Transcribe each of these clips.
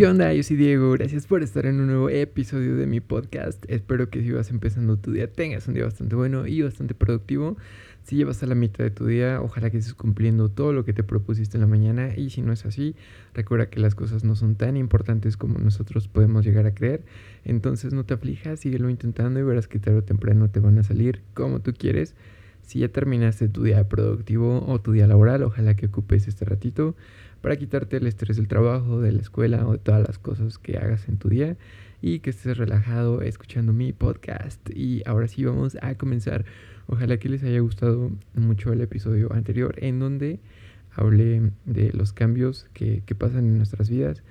¿Qué onda? Yo soy Diego, gracias por estar en un nuevo episodio de mi podcast. Espero que si vas empezando tu día tengas un día bastante bueno y bastante productivo. Si llevas a la mitad de tu día, ojalá que estés cumpliendo todo lo que te propusiste en la mañana y si no es así, recuerda que las cosas no son tan importantes como nosotros podemos llegar a creer. Entonces no te aflijas, síguelo intentando y verás que tarde o temprano te van a salir como tú quieres. Si ya terminaste tu día productivo o tu día laboral, ojalá que ocupes este ratito para quitarte el estrés del trabajo, de la escuela o de todas las cosas que hagas en tu día y que estés relajado escuchando mi podcast. Y ahora sí vamos a comenzar. Ojalá que les haya gustado mucho el episodio anterior en donde hablé de los cambios que, que pasan en nuestras vidas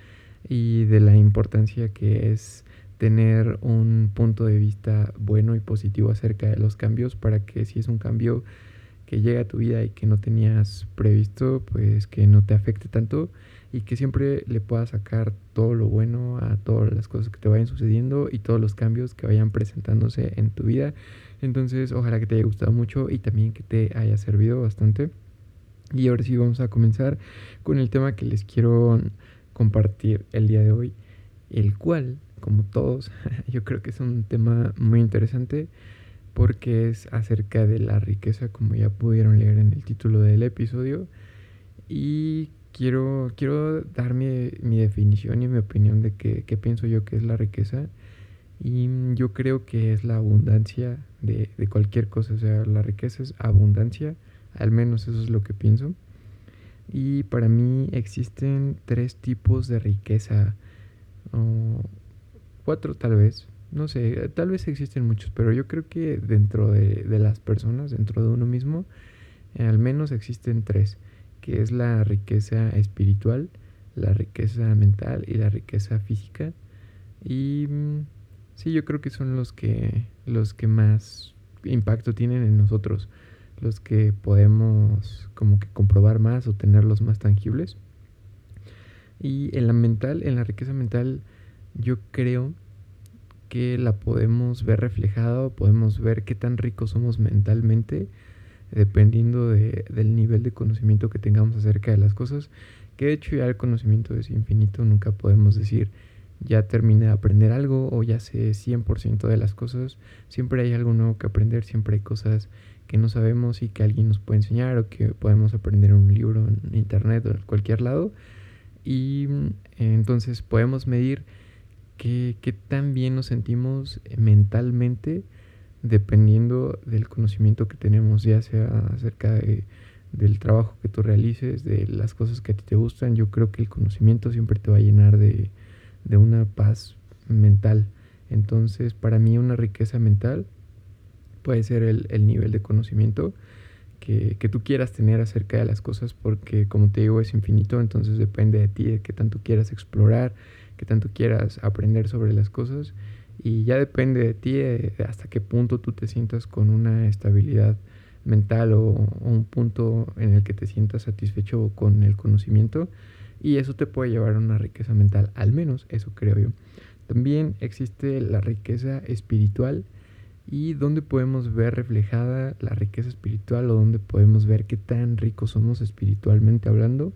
y de la importancia que es tener un punto de vista bueno y positivo acerca de los cambios para que si es un cambio que llega a tu vida y que no tenías previsto, pues que no te afecte tanto y que siempre le puedas sacar todo lo bueno a todas las cosas que te vayan sucediendo y todos los cambios que vayan presentándose en tu vida. Entonces, ojalá que te haya gustado mucho y también que te haya servido bastante. Y ahora sí vamos a comenzar con el tema que les quiero compartir el día de hoy, el cual, como todos, yo creo que es un tema muy interesante porque es acerca de la riqueza, como ya pudieron leer en el título del episodio. Y quiero, quiero dar mi, definición y mi opinión de qué, pienso yo que es la riqueza. Y yo creo que es la abundancia de, de, cualquier cosa. O sea, la riqueza es abundancia. Al menos eso es lo que pienso. Y para mí existen tres tipos de riqueza. O cuatro tal vez no sé, tal vez existen muchos, pero yo creo que dentro de, las personas, dentro de uno mismo, eh, al menos existen tres, que es la riqueza espiritual, la riqueza mental y la riqueza física. Y mm, sí, yo creo que son los que, los que más impacto tienen en nosotros, los que podemos como que comprobar más o tenerlos más tangibles. Y en la mental, en la riqueza mental, yo creo que la podemos ver reflejada podemos ver qué tan ricos somos mentalmente dependiendo de, del nivel de conocimiento que tengamos acerca de las cosas, que de hecho ya el conocimiento es infinito, nunca podemos decir ya terminé de aprender algo o ya sé 100% de las cosas, siempre hay algo nuevo que aprender, siempre hay cosas que no sabemos y que alguien nos puede enseñar o que podemos aprender en un libro, en internet o en cualquier lado. Y entonces podemos medir qué, tan bien nos sentimos mentalmente dependiendo del conocimiento que tenemos, ya sea acerca del trabajo que tú realices, de las cosas que a ti te gustan. Yo creo que el conocimiento siempre te va a llenar de, una paz mental. Entonces, para mí una riqueza mental puede ser el, nivel de conocimiento que, que, tú quieras tener acerca de las cosas, porque como te digo es infinito, entonces depende de ti, de qué tanto quieras explorar, que tanto quieras aprender sobre las cosas y ya depende de ti eh, hasta qué punto tú te sientas con una estabilidad mental o, un punto en el que te sientas satisfecho con el conocimiento y eso te puede llevar a una riqueza mental, al menos eso creo yo. También existe la riqueza espiritual y donde podemos ver reflejada la riqueza espiritual o donde podemos ver qué tan ricos somos espiritualmente hablando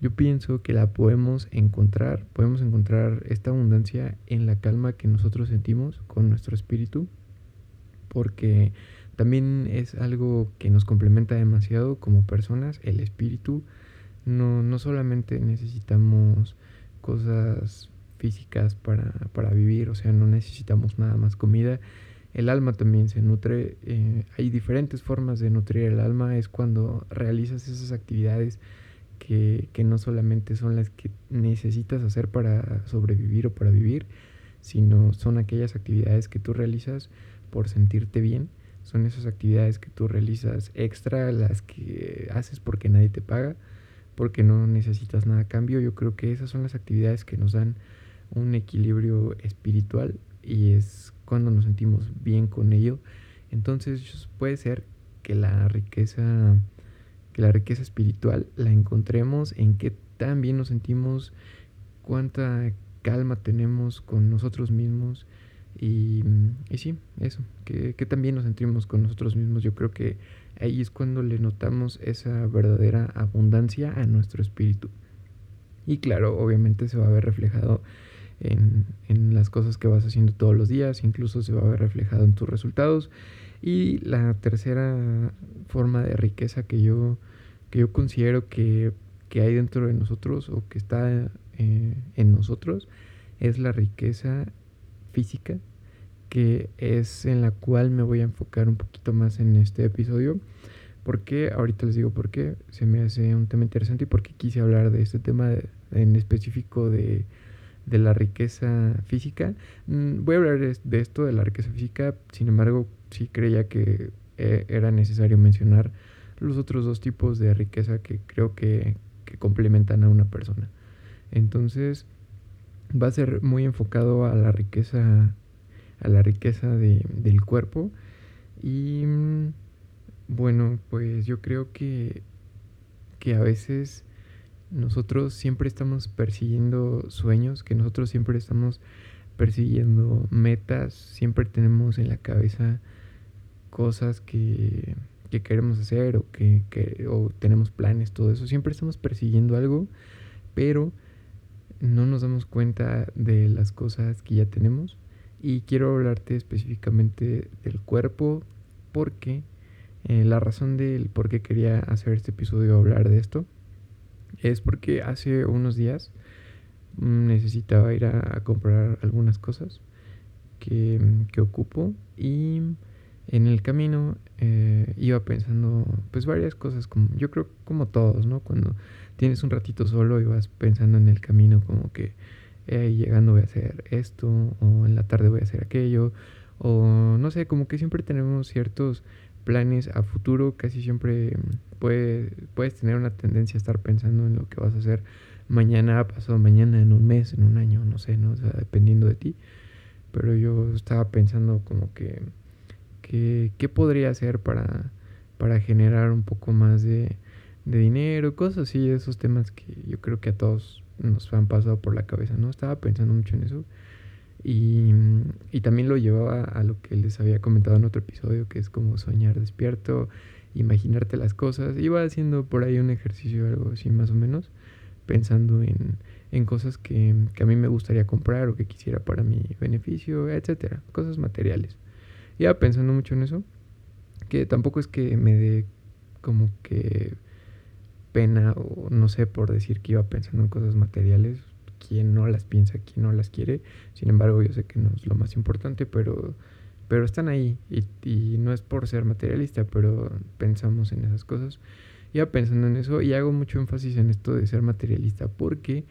yo pienso que la podemos encontrar, podemos encontrar esta abundancia en la calma que nosotros sentimos con nuestro espíritu, porque también es algo que nos complementa demasiado como personas, el espíritu. No, no solamente necesitamos cosas físicas para, para, vivir, o sea, no necesitamos nada más comida. El alma también se nutre, eh, hay diferentes formas de nutrir el alma, es cuando realizas esas actividades que, no solamente son las que necesitas hacer para sobrevivir o para vivir, sino son aquellas actividades que tú realizas por sentirte bien, son esas actividades que tú realizas extra, las que haces porque nadie te paga, porque no necesitas nada a cambio. Yo creo que esas son las actividades que nos dan un equilibrio espiritual y es cuando nos sentimos bien con ello. Entonces puede ser que la riqueza la riqueza espiritual la encontremos en qué tan bien nos sentimos, cuánta calma tenemos con nosotros mismos y, y sí, eso, que, que también nos sentimos con nosotros mismos. Yo creo que ahí es cuando le notamos esa verdadera abundancia a nuestro espíritu. Y claro, obviamente se va a ver reflejado en, en, las cosas que vas haciendo todos los días, incluso se va a ver reflejado en tus resultados. Y la tercera forma de riqueza que yo, que yo considero que, que hay dentro de nosotros o que está eh, en nosotros es la riqueza física, que es en la cual me voy a enfocar un poquito más en este episodio. Porque ahorita les digo por qué se me hace un tema interesante y por qué quise hablar de este tema en específico de, de, la riqueza física. Mm, voy a hablar de, esto, de la riqueza física, sin embargo, sí creía que eh, era necesario mencionar los otros dos tipos de riqueza que creo que, complementan a una persona. Entonces, va a ser muy enfocado a la riqueza, a la riqueza de, del cuerpo. Y mm, bueno, pues yo creo que, que a veces nosotros siempre estamos persiguiendo sueños, que nosotros siempre estamos persiguiendo metas, siempre tenemos en la cabeza cosas que, que queremos hacer o que, que o tenemos planes, todo eso. Siempre estamos persiguiendo algo, pero no nos damos cuenta de las cosas que ya tenemos. Y quiero hablarte específicamente del cuerpo porque eh, la razón del por qué quería hacer este episodio hablar de esto es porque hace unos días mm, necesitaba ir a, comprar algunas cosas que, que, ocupo y en el camino eh, iba pensando pues varias cosas como yo creo como todos no cuando tienes un ratito solo y vas pensando en el camino como que llegando voy a hacer esto o en la tarde voy a hacer aquello o no sé, como que siempre tenemos ciertos planes a futuro, casi siempre puede, puedes tener una tendencia a estar pensando en lo que vas a hacer mañana, pasado mañana, en un mes, en un año, no sé, ¿no? O sea, dependiendo de ti. Pero yo estaba pensando como que, ¿qué podría hacer para, para generar un poco más de, de dinero, cosas así, esos temas que yo creo que a todos nos han pasado por la cabeza, ¿no? Estaba pensando mucho en eso. Y, y, también lo llevaba a lo que les había comentado en otro episodio, que es como soñar despierto, imaginarte las cosas. Iba haciendo por ahí un ejercicio, algo así más o menos, pensando en, en cosas que, que, a mí me gustaría comprar o que quisiera para mi beneficio, etcétera, cosas materiales. Iba pensando mucho en eso, que tampoco es que me dé como que pena o no sé por decir que iba pensando en cosas materiales. Quien no las piensa, quien no las quiere. Sin embargo, yo sé que no es lo más importante, pero, pero están ahí. Y, y no es por ser materialista, pero pensamos en esas cosas. Iba pensando en eso y hago mucho énfasis en esto de ser materialista porque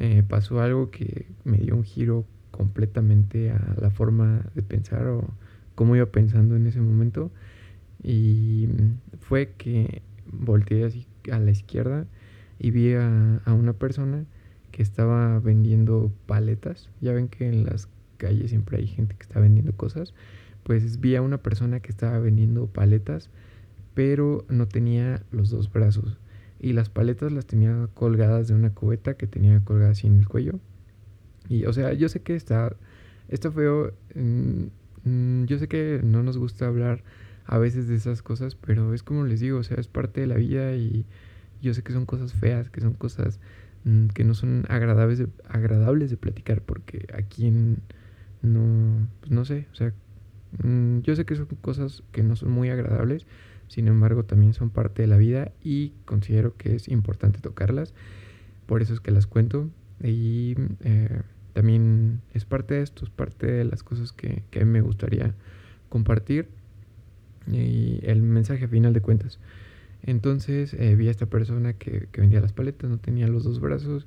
eh, pasó algo que me dio un giro completamente a la forma de pensar o cómo iba pensando en ese momento. Y fue que volteé así a la izquierda y vi a, una persona que estaba vendiendo paletas. Ya ven que en las calles siempre hay gente que está vendiendo cosas. Pues vi a una persona que estaba vendiendo paletas, pero no tenía los dos brazos. Y las paletas las tenía colgadas de una cubeta que tenía colgada así en el cuello. Y, o sea, yo sé que está, está feo. Mm, yo sé que no nos gusta hablar a veces de esas cosas, pero es como les digo, o sea, es parte de la vida y yo sé que son cosas feas, que son cosas mm, que no son agradables de, agradables de platicar, porque a quien no, pues no sé, o sea, mm, yo sé que son cosas que no son muy agradables, sin embargo también son parte de la vida y considero que es importante tocarlas, por eso es que las cuento y eh, también es parte de esto, es parte de las cosas que, que a mí me gustaría compartir y el mensaje final de cuentas. Entonces eh, vi a esta persona que, que, vendía las paletas, no tenía los dos brazos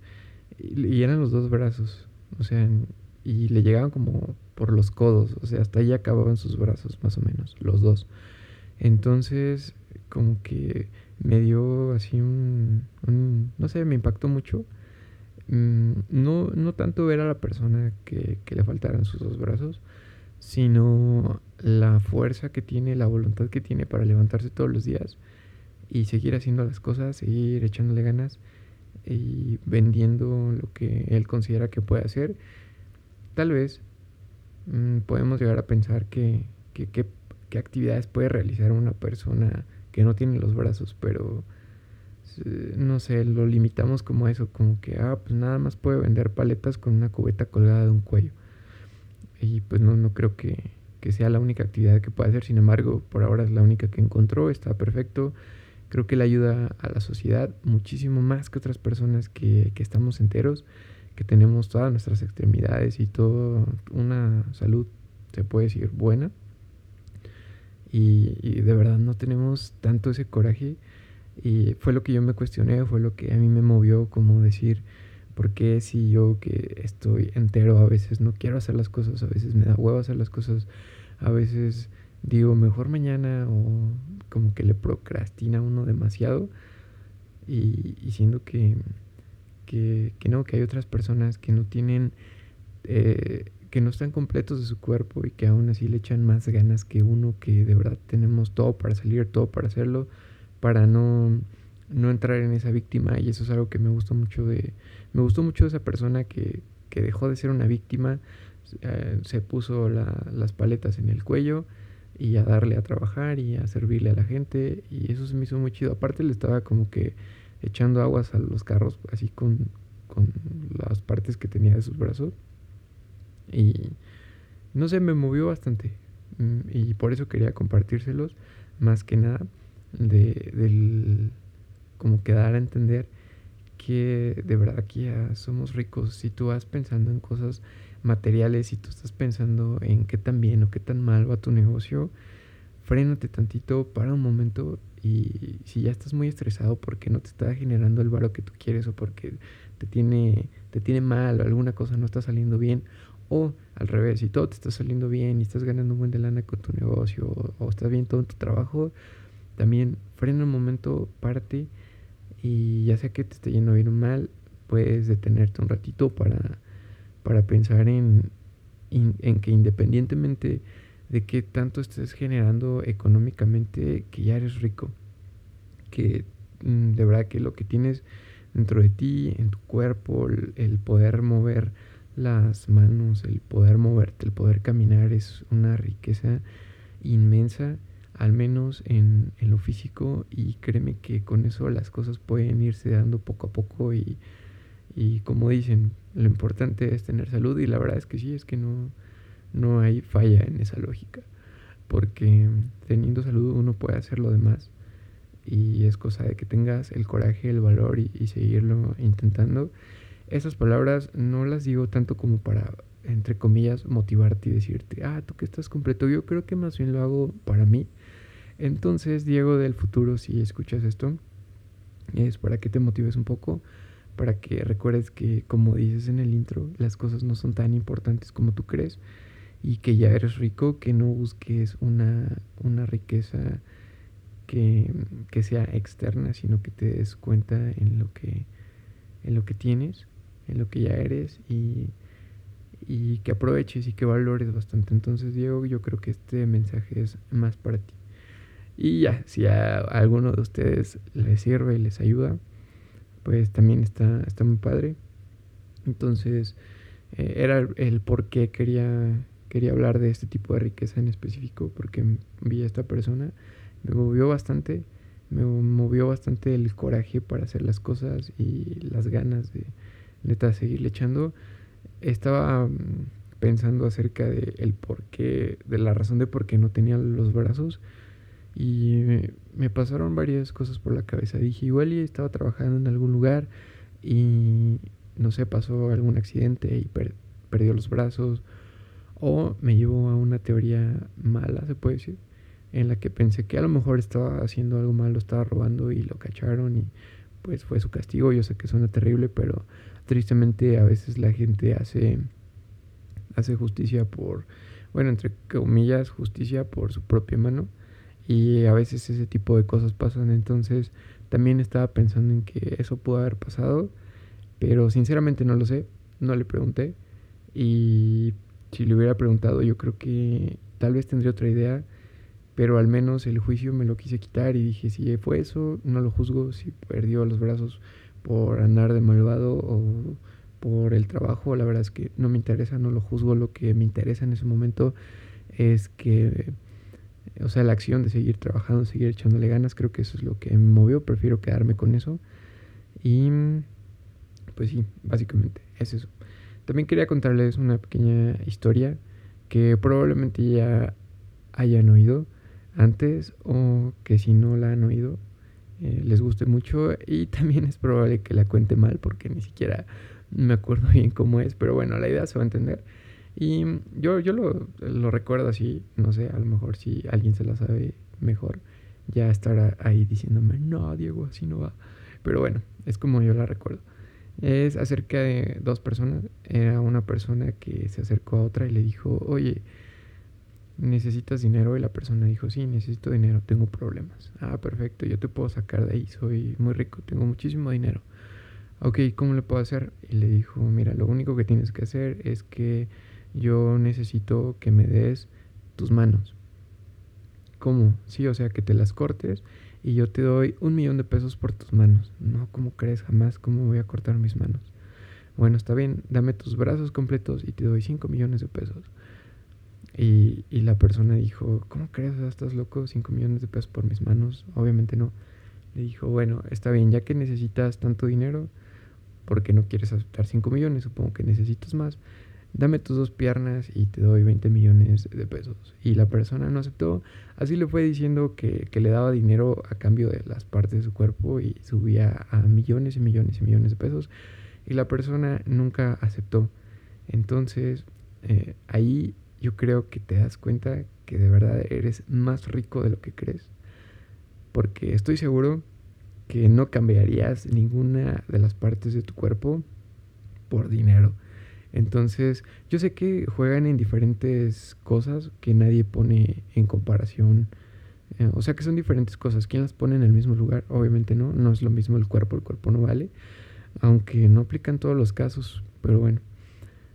y, eran los dos brazos, o sea, y le llegaban como por los codos, o sea, hasta ahí acababan sus brazos más o menos, los dos. Entonces, como que me dio así un, no sé, me impactó mucho. Mm, no, no tanto ver a la persona que, que le faltaran sus dos brazos, sino la fuerza que tiene, la voluntad que tiene para levantarse todos los días y seguir haciendo las cosas, seguir echándole ganas y vendiendo lo que él considera que puede hacer. Tal vez mm, podemos llegar a pensar que, qué actividades puede realizar una persona que no tiene los brazos, pero no sé, lo limitamos como eso, como que, ah, pues nada más puede vender paletas con una cubeta colgada de un cuello. Y pues no, no creo que, que sea la única actividad que puede hacer, sin embargo, por ahora es la única que encontró, está perfecto. Creo que le ayuda a la sociedad muchísimo más que otras personas que, que estamos enteros, que tenemos todas nuestras extremidades y toda una salud, se puede decir, buena. Y, y de verdad no tenemos tanto ese coraje y fue lo que yo me cuestioné, fue lo que a mí me movió como decir, ¿por qué si yo que estoy entero a veces no quiero hacer las cosas, a veces me da huevo hacer las cosas, a veces digo mejor mañana o como que le procrastina uno demasiado y, siendo que, que, no, que hay otras personas que no tienen, eh, que no están completos de su cuerpo y que aún así le echan más ganas que uno, que de verdad tenemos todo para salir, todo para hacerlo para no, no entrar en esa víctima y eso es algo que me gustó mucho de me gustó mucho esa persona que, que dejó de ser una víctima eh, se puso las paletas en el cuello y a darle a trabajar y a servirle a la gente y eso se me hizo muy chido. Aparte le estaba como que echando aguas a los carros así con, con las partes que tenía de sus brazos y no sé me movió bastante mm, y por eso quería compartírselos más que nada de, del, como que dar a entender que de verdad aquí ya somos ricos. Si tú vas pensando en cosas materiales, si tú estás pensando en qué tan bien o qué tan mal va tu negocio, frénate tantito, para un momento y si ya estás muy estresado porque no te está generando el varo que tú quieres o porque te tiene, te tiene mal o alguna cosa no está saliendo bien o al revés, si todo te está saliendo bien y estás ganando un buen de lana con tu negocio o, o estás bien todo en tu trabajo, también frena un momento, parte y ya sea que te esté yendo bien o mal, puedes detenerte un ratito para, para pensar en, en que independientemente de qué tanto estés generando económicamente, que ya eres rico. Que mm, de verdad que lo que tienes dentro de ti, en tu cuerpo, el, poder mover las manos, el poder moverte, el poder caminar es una riqueza inmensa al menos en, lo físico y créeme que con eso las cosas pueden irse dando poco a poco y, y, como dicen, lo importante es tener salud y la verdad es que sí, es que no, no hay falla en esa lógica, porque teniendo salud uno puede hacer lo demás y es cosa de que tengas el coraje, el valor y, y seguirlo intentando. Esas palabras no las digo tanto como para entre comillas, motivarte y decirte, ah, tú que estás completo. Yo creo que más bien lo hago para mí. Entonces, Diego del futuro, si escuchas esto, es para que te motives un poco, para que recuerdes que, como dices en el intro, las cosas no son tan importantes como tú crees y que ya eres rico, que no busques una, una riqueza que, que sea externa, sino que te des cuenta en lo que, en lo que tienes, en lo que ya eres y y que aproveches y que valores bastante. Entonces, Diego, yo creo que este mensaje es más para ti. Y ya, si a alguno de ustedes les sirve y les ayuda, pues también está, está muy padre. Entonces, eh, era el, por qué quería, quería hablar de este tipo de riqueza en específico, porque vi a esta persona, me movió bastante, me movió bastante el coraje para hacer las cosas y las ganas de neta seguirle echando estaba mm, pensando acerca de el por qué, de la razón de por qué no tenía los brazos y me, pasaron varias cosas por la cabeza. Dije, igual y estaba trabajando en algún lugar y no sé, pasó algún accidente y perdió los brazos o me llevó a una teoría mala, se puede decir, en la que pensé que a lo mejor estaba haciendo algo malo, estaba robando y lo cacharon y pues fue su castigo. Yo sé que suena terrible, pero tristemente a veces la gente hace, hace justicia por, bueno, entre comillas, justicia por su propia mano. Y a veces ese tipo de cosas pasan. Entonces también estaba pensando en que eso pudo haber pasado. Pero sinceramente no lo sé. No le pregunté. Y si le hubiera preguntado yo creo que tal vez tendría otra idea. Pero al menos el juicio me lo quise quitar y dije, si fue eso, no lo juzgo. Si perdió los brazos, por andar de malvado o por el trabajo, la verdad es que no me interesa, no lo juzgo, lo que me interesa en ese momento es que o sea, la acción de seguir trabajando, seguir echándole ganas, creo que eso es lo que me movió, prefiero quedarme con eso. Y pues sí, básicamente es eso. También quería contarles una pequeña historia que probablemente ya hayan oído antes o que si no la han oído eh, les guste mucho y también es probable que la cuente mal porque ni siquiera me acuerdo bien cómo es, pero bueno, la idea se va a entender. Y yo, yo lo, lo recuerdo así, no sé, a lo mejor si alguien se la sabe mejor, ya estará ahí diciéndome, no, Diego, así no va. Pero bueno, es como yo la recuerdo. Es acerca de dos personas. Era una persona que se acercó a otra y le dijo, oye, ¿necesitas dinero? Y la persona dijo, sí, necesito dinero, tengo problemas. Ah, perfecto, yo te puedo sacar de ahí, soy muy rico, tengo muchísimo dinero. Ok, ¿cómo le puedo hacer? Y le dijo, mira, lo único que tienes que hacer es que yo necesito que me des tus manos. ¿Cómo? Sí, o sea, que te las cortes y yo te doy un millón de pesos por tus manos. No, ¿cómo crees? Jamás, ¿cómo voy a cortar mis manos? Bueno, está bien, dame tus brazos completos y te doy cinco millones de pesos. Y, y la persona dijo, ¿cómo crees? ¿Estás loco? ¿Cinco millones de pesos por mis manos? Obviamente no. Le dijo, bueno, está bien, ya que necesitas tanto dinero, porque no quieres aceptar 5 millones, supongo que necesitas más, dame tus dos piernas y te doy 20 millones de pesos. Y la persona no aceptó, así le fue diciendo que, le daba dinero a cambio de las partes de su cuerpo y subía a millones y millones y millones de pesos. Y la persona nunca aceptó. Entonces, eh, ahí yo creo que te das cuenta que de verdad eres más rico de lo que crees. Porque estoy seguro que no cambiarías ninguna de las partes de tu cuerpo por dinero. Entonces, yo sé que juegan en diferentes cosas que nadie pone en comparación. Eh, o sea que son diferentes cosas. ¿Quién las pone en el mismo lugar? Obviamente no. No es lo mismo el cuerpo. El cuerpo no vale. Aunque no aplican todos los casos. Pero bueno.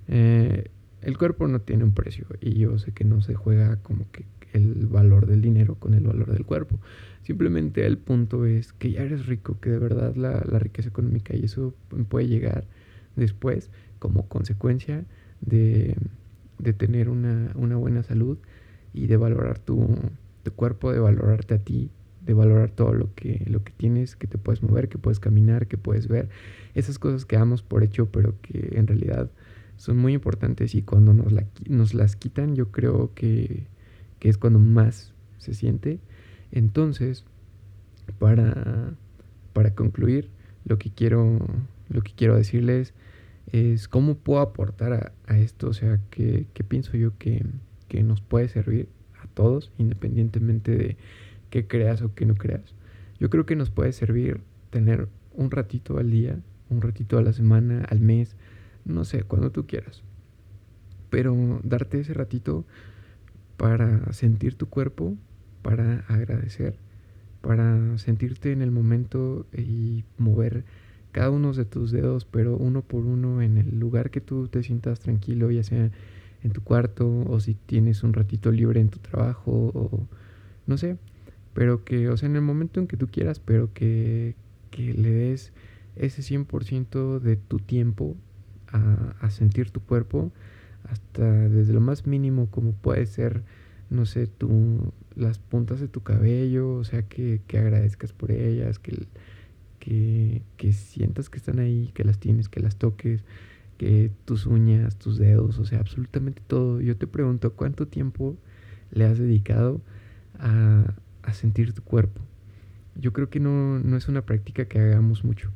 Eh, el cuerpo no tiene un precio. Y yo sé que no se juega como que el valor del dinero con el valor del cuerpo. Simplemente el punto es que ya eres rico, que de verdad la, riqueza económica y eso puede llegar después como consecuencia de, tener una, buena salud y de valorar tu, cuerpo, de valorarte a ti, de valorar todo lo que, lo que tienes, que te puedes mover, que puedes caminar, que puedes ver. Esas cosas que damos por hecho, pero que en realidad son muy importantes y cuando nos, nos las quitan yo creo que que es cuando más se siente. Entonces, para, para concluir, lo que quiero, lo que quiero decirles es cómo puedo aportar a, esto, o sea, qué, pienso yo que, que, nos puede servir a todos, independientemente de qué creas o qué no creas. Yo creo que nos puede servir tener un ratito al día, un ratito a la semana, al mes, no sé, cuando tú quieras. Pero darte ese ratito para sentir tu cuerpo, para agradecer, para sentirte en el momento y mover cada uno de tus dedos, pero uno por uno en el lugar que tú te sientas tranquilo, ya sea en tu cuarto o si tienes un ratito libre en tu trabajo o no sé, pero que, o sea, en el momento en que tú quieras, pero que, que le des ese 100% de tu tiempo a, a sentir tu cuerpo, hasta desde lo más mínimo como puede ser, no sé, tú, las puntas de tu cabello, o sea, que, que agradezcas por ellas, que, que, que sientas que están ahí, que las tienes, que las toques, que tus uñas, tus dedos, o sea, absolutamente todo. Yo te pregunto, ¿cuánto tiempo le has dedicado a, a sentir tu cuerpo? Yo creo que no, no es una práctica que hagamos mucho.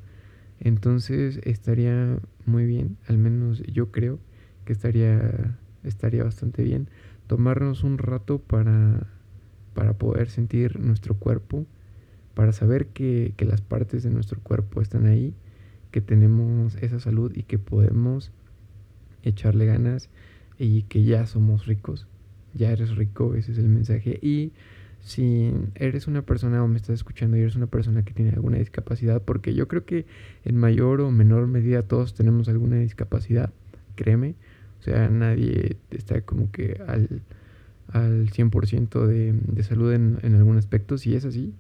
Entonces estaría muy bien, al menos yo creo, que estaría, estaría bastante bien tomarnos un rato para, para poder sentir nuestro cuerpo, para saber que, que las partes de nuestro cuerpo están ahí, que tenemos esa salud y que podemos echarle ganas y que ya somos ricos, ya eres rico, ese es el mensaje. Y si eres una persona o me estás escuchando y eres una persona que tiene alguna discapacidad, porque yo creo que en mayor o menor medida todos tenemos alguna discapacidad, créeme, o sea, nadie está como que al, al 100% de, de salud en, en algún aspecto. Si es así,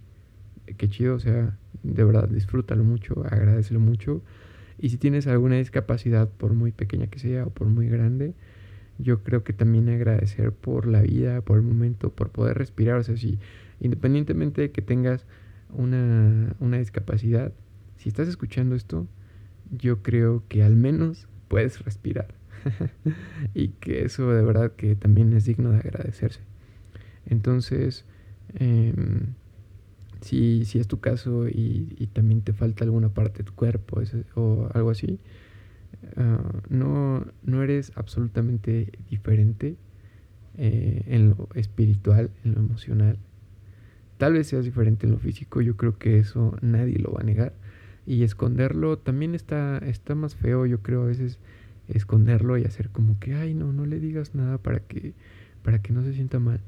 qué chido, o sea, de verdad, disfrútalo mucho, agradecelo mucho. Y si tienes alguna discapacidad, por muy pequeña que sea o por muy grande, yo creo que también agradecer por la vida, por el momento, por poder respirar. O sea, si independientemente de que tengas una, una discapacidad, si estás escuchando esto, yo creo que al menos puedes respirar. y que eso de verdad que también es digno de agradecerse. Entonces, em, si, si, es tu caso y, también te falta alguna parte de tu cuerpo o algo así, ah, no, no eres absolutamente diferente eh, en lo espiritual, en lo emocional. Tal vez seas diferente en lo físico, yo creo que eso nadie lo va a negar. Y esconderlo también está, está más feo, yo creo a veces esconderlo y hacer como que, ay, no, no le digas nada para que, para que no se sienta mal.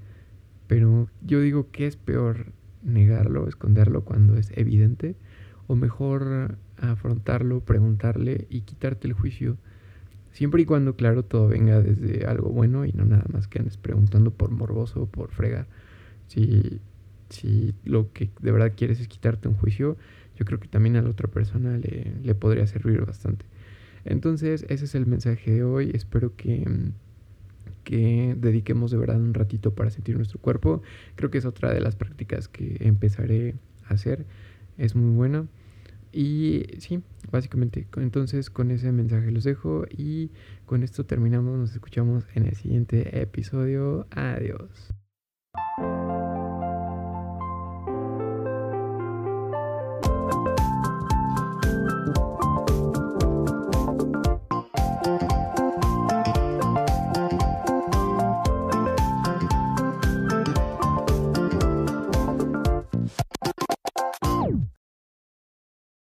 Pero yo digo que es peor negarlo, esconderlo cuando es evidente, o mejor afrontarlo, preguntarle y quitarte el juicio. Siempre y cuando, claro, todo venga desde algo bueno y no nada más que andes preguntando por morboso o por fregar. Si, si lo que de verdad quieres es quitarte un juicio, yo creo que también a la otra persona le, le podría servir bastante. Entonces, ese es el mensaje de hoy. Espero que, que dediquemos de verdad un ratito para sentir nuestro cuerpo. Creo que es otra de las prácticas que empezaré a hacer. Es muy buena. Y sí, básicamente, entonces con ese mensaje los dejo y con esto terminamos, nos escuchamos en el siguiente episodio. Adiós.